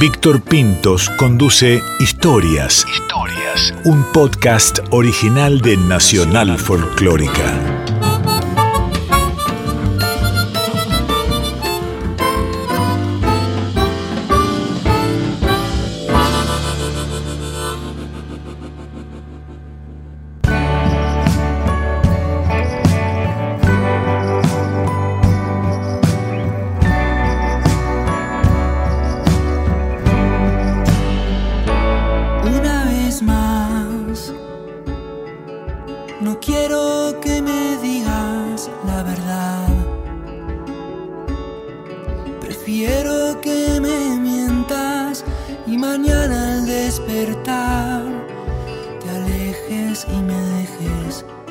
Víctor Pintos conduce Historias. Historias. Un podcast original de Nacional Folclórica.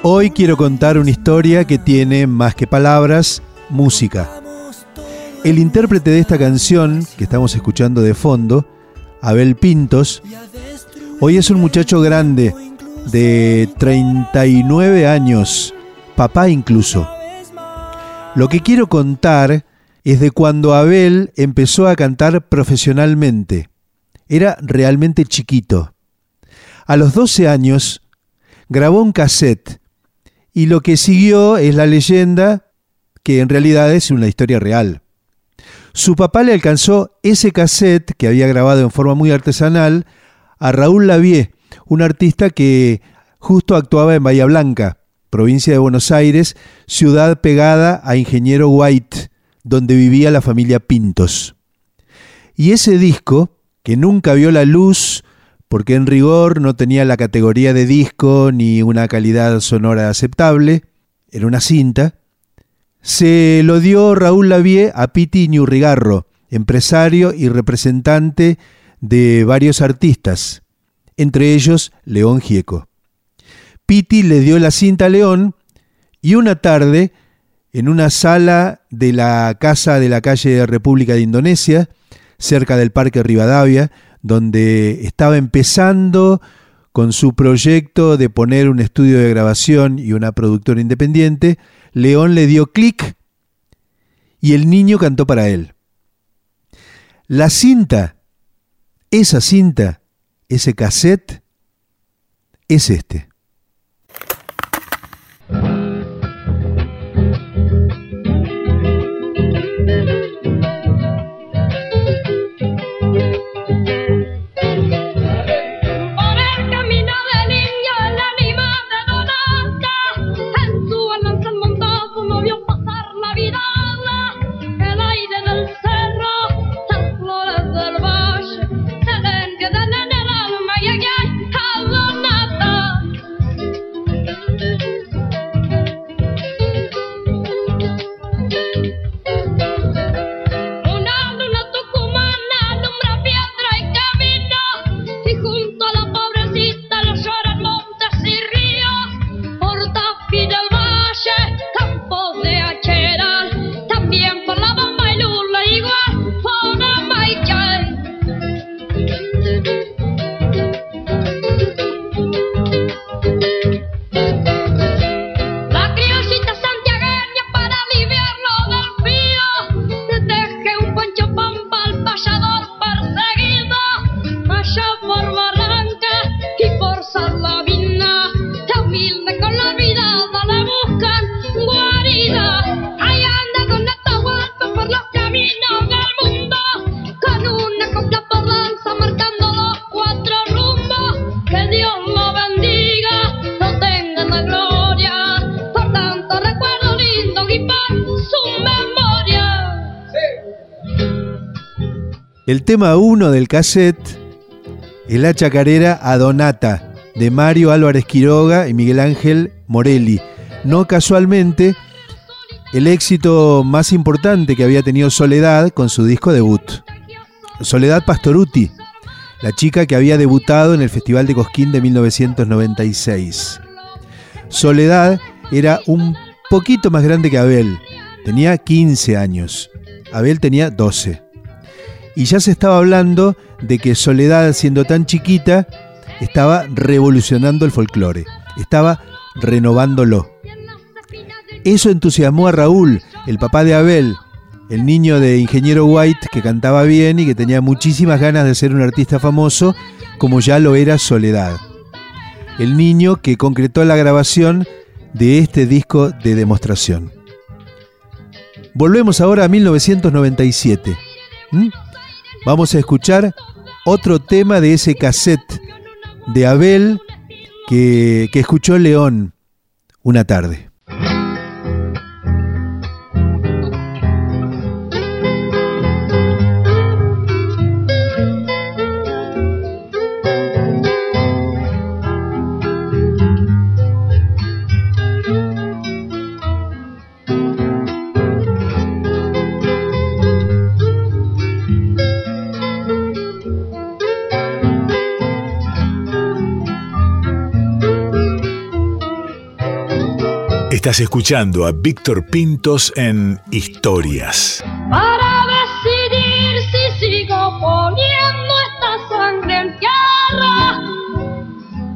Hoy quiero contar una historia que tiene más que palabras, música. El intérprete de esta canción que estamos escuchando de fondo, Abel Pintos, hoy es un muchacho grande de 39 años, papá incluso. Lo que quiero contar es de cuando Abel empezó a cantar profesionalmente. Era realmente chiquito. A los 12 años grabó un cassette y lo que siguió es la leyenda que en realidad es una historia real. Su papá le alcanzó ese cassette que había grabado en forma muy artesanal a Raúl Lavie, un artista que justo actuaba en Bahía Blanca, provincia de Buenos Aires, ciudad pegada a Ingeniero White, donde vivía la familia Pintos. Y ese disco, que nunca vio la luz porque en rigor no tenía la categoría de disco ni una calidad sonora aceptable, era una cinta, se lo dio Raúl Lavie a Piti Ñurrigarro, empresario y representante de varios artistas, entre ellos León Gieco. Piti le dio la cinta a León y una tarde, en una sala de la casa de la calle República de Indonesia, cerca del Parque Rivadavia, donde estaba empezando con su proyecto de poner un estudio de grabación y una productora independiente, León le dio clic y el niño cantó para él. La cinta, esa cinta, ese cassette, es este. El tema 1 del cassette es la chacarera Adonata de Mario Álvarez Quiroga y Miguel Ángel Morelli. No casualmente, el éxito más importante que había tenido Soledad con su disco debut. Soledad Pastoruti, la chica que había debutado en el Festival de Cosquín de 1996. Soledad era un poquito más grande que Abel, tenía 15 años. Abel tenía 12 y ya se estaba hablando de que Soledad, siendo tan chiquita, estaba revolucionando el folclore, estaba renovándolo. Eso entusiasmó a Raúl, el papá de Abel, el niño de Ingeniero White que cantaba bien y que tenía muchísimas ganas de ser un artista famoso, como ya lo era Soledad. El niño que concretó la grabación de este disco de demostración. Volvemos ahora a 1997. ¿Mm? Vamos a escuchar otro tema de ese cassette de Abel que, que escuchó León una tarde. Estás escuchando a Víctor Pintos en Historias. Para decidir si sigo poniendo esta sangre en tierra,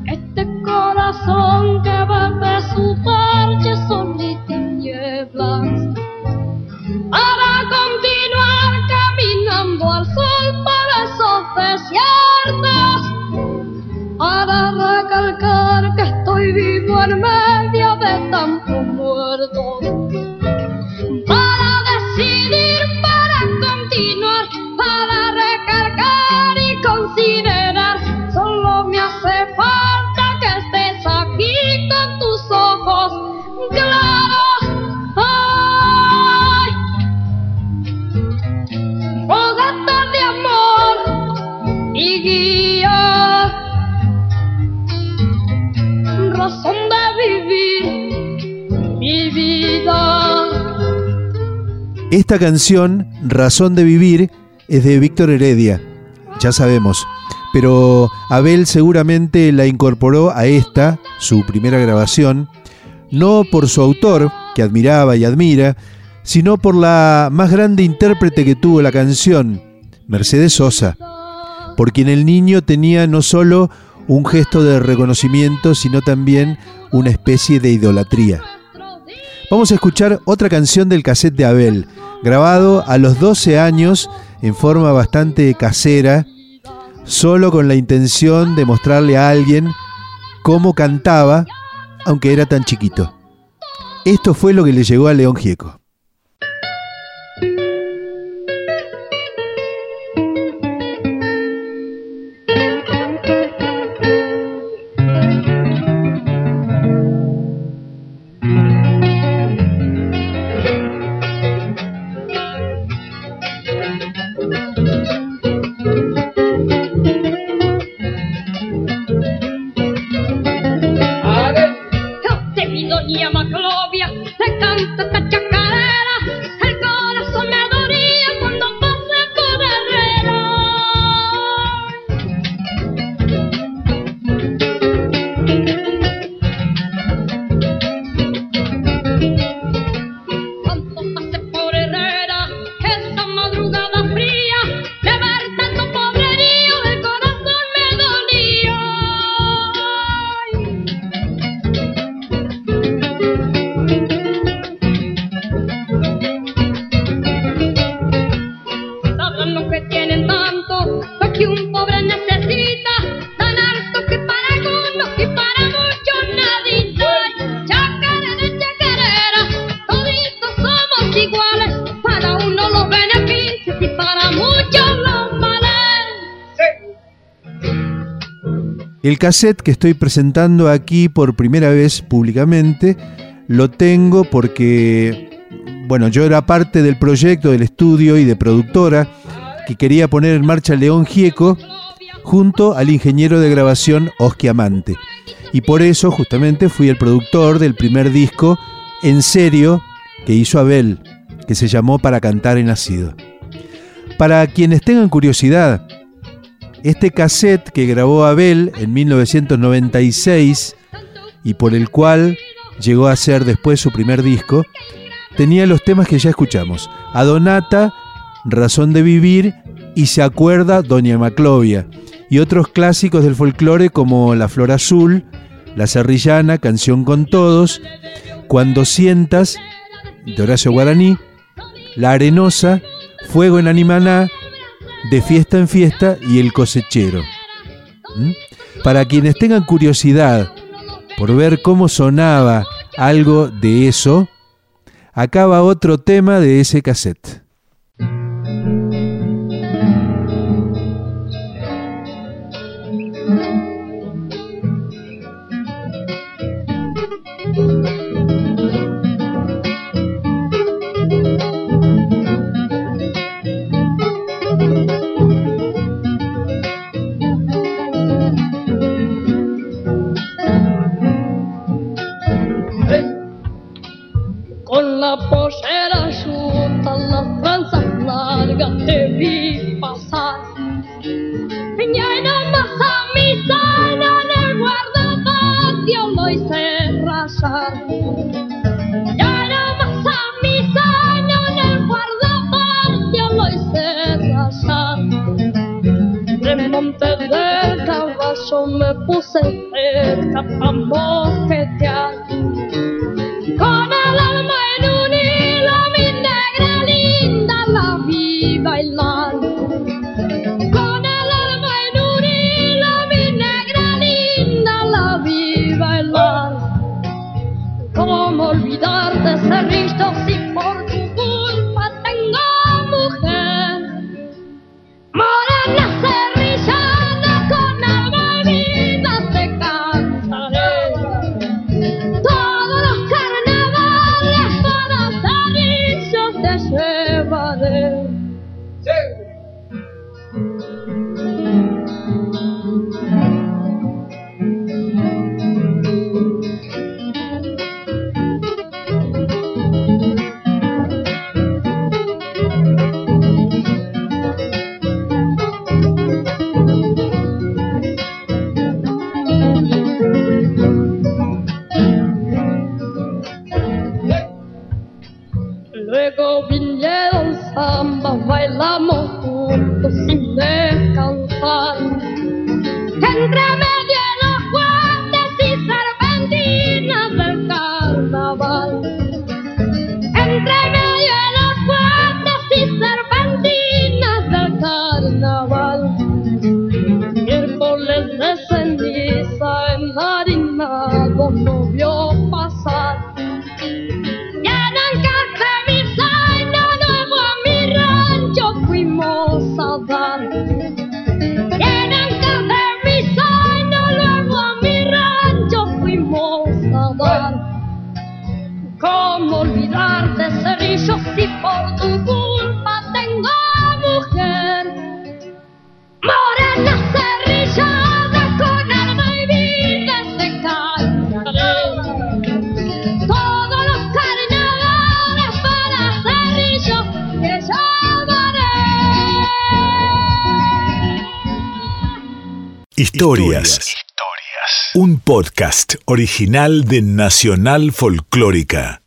este corazón que vuelve su parche son y tinieblas. Para continuar caminando al sol para esos desiertos, para recalcar que estoy vivo en medio de tanto Esta canción, Razón de Vivir, es de Víctor Heredia, ya sabemos, pero Abel seguramente la incorporó a esta, su primera grabación, no por su autor, que admiraba y admira, sino por la más grande intérprete que tuvo la canción, Mercedes Sosa, por quien el niño tenía no solo un gesto de reconocimiento, sino también una especie de idolatría. Vamos a escuchar otra canción del cassette de Abel, grabado a los 12 años en forma bastante casera, solo con la intención de mostrarle a alguien cómo cantaba, aunque era tan chiquito. Esto fue lo que le llegó a León Gieco. El cassette que estoy presentando aquí por primera vez públicamente lo tengo porque, bueno, yo era parte del proyecto del estudio y de productora que quería poner en marcha León Gieco junto al ingeniero de grabación Oski Amante. Y por eso justamente fui el productor del primer disco en serio que hizo Abel, que se llamó Para Cantar en Nacido. Para quienes tengan curiosidad, este cassette que grabó Abel en 1996 y por el cual llegó a ser después su primer disco, tenía los temas que ya escuchamos. Adonata, Razón de Vivir y Se acuerda Doña Maclovia. Y otros clásicos del folclore como La Flor Azul, La Serrillana, Canción con Todos, Cuando Sientas, de Horacio Guaraní, La Arenosa, Fuego en Animaná, de fiesta en fiesta y el cosechero. Para quienes tengan curiosidad por ver cómo sonaba algo de eso, acaba otro tema de ese cassette. Para pasar mis años en el guardaporto, Moisés, allá. En monte de caballo me puse. luego vinieron zambas, bailamos juntos sin descansar. Entre medio los guantes y serpentinas del carnaval. Entre medio los guantes y serpentinas del carnaval. Miércoles de ceniza enharinados no vio Historias. Un podcast original de Nacional Folclórica.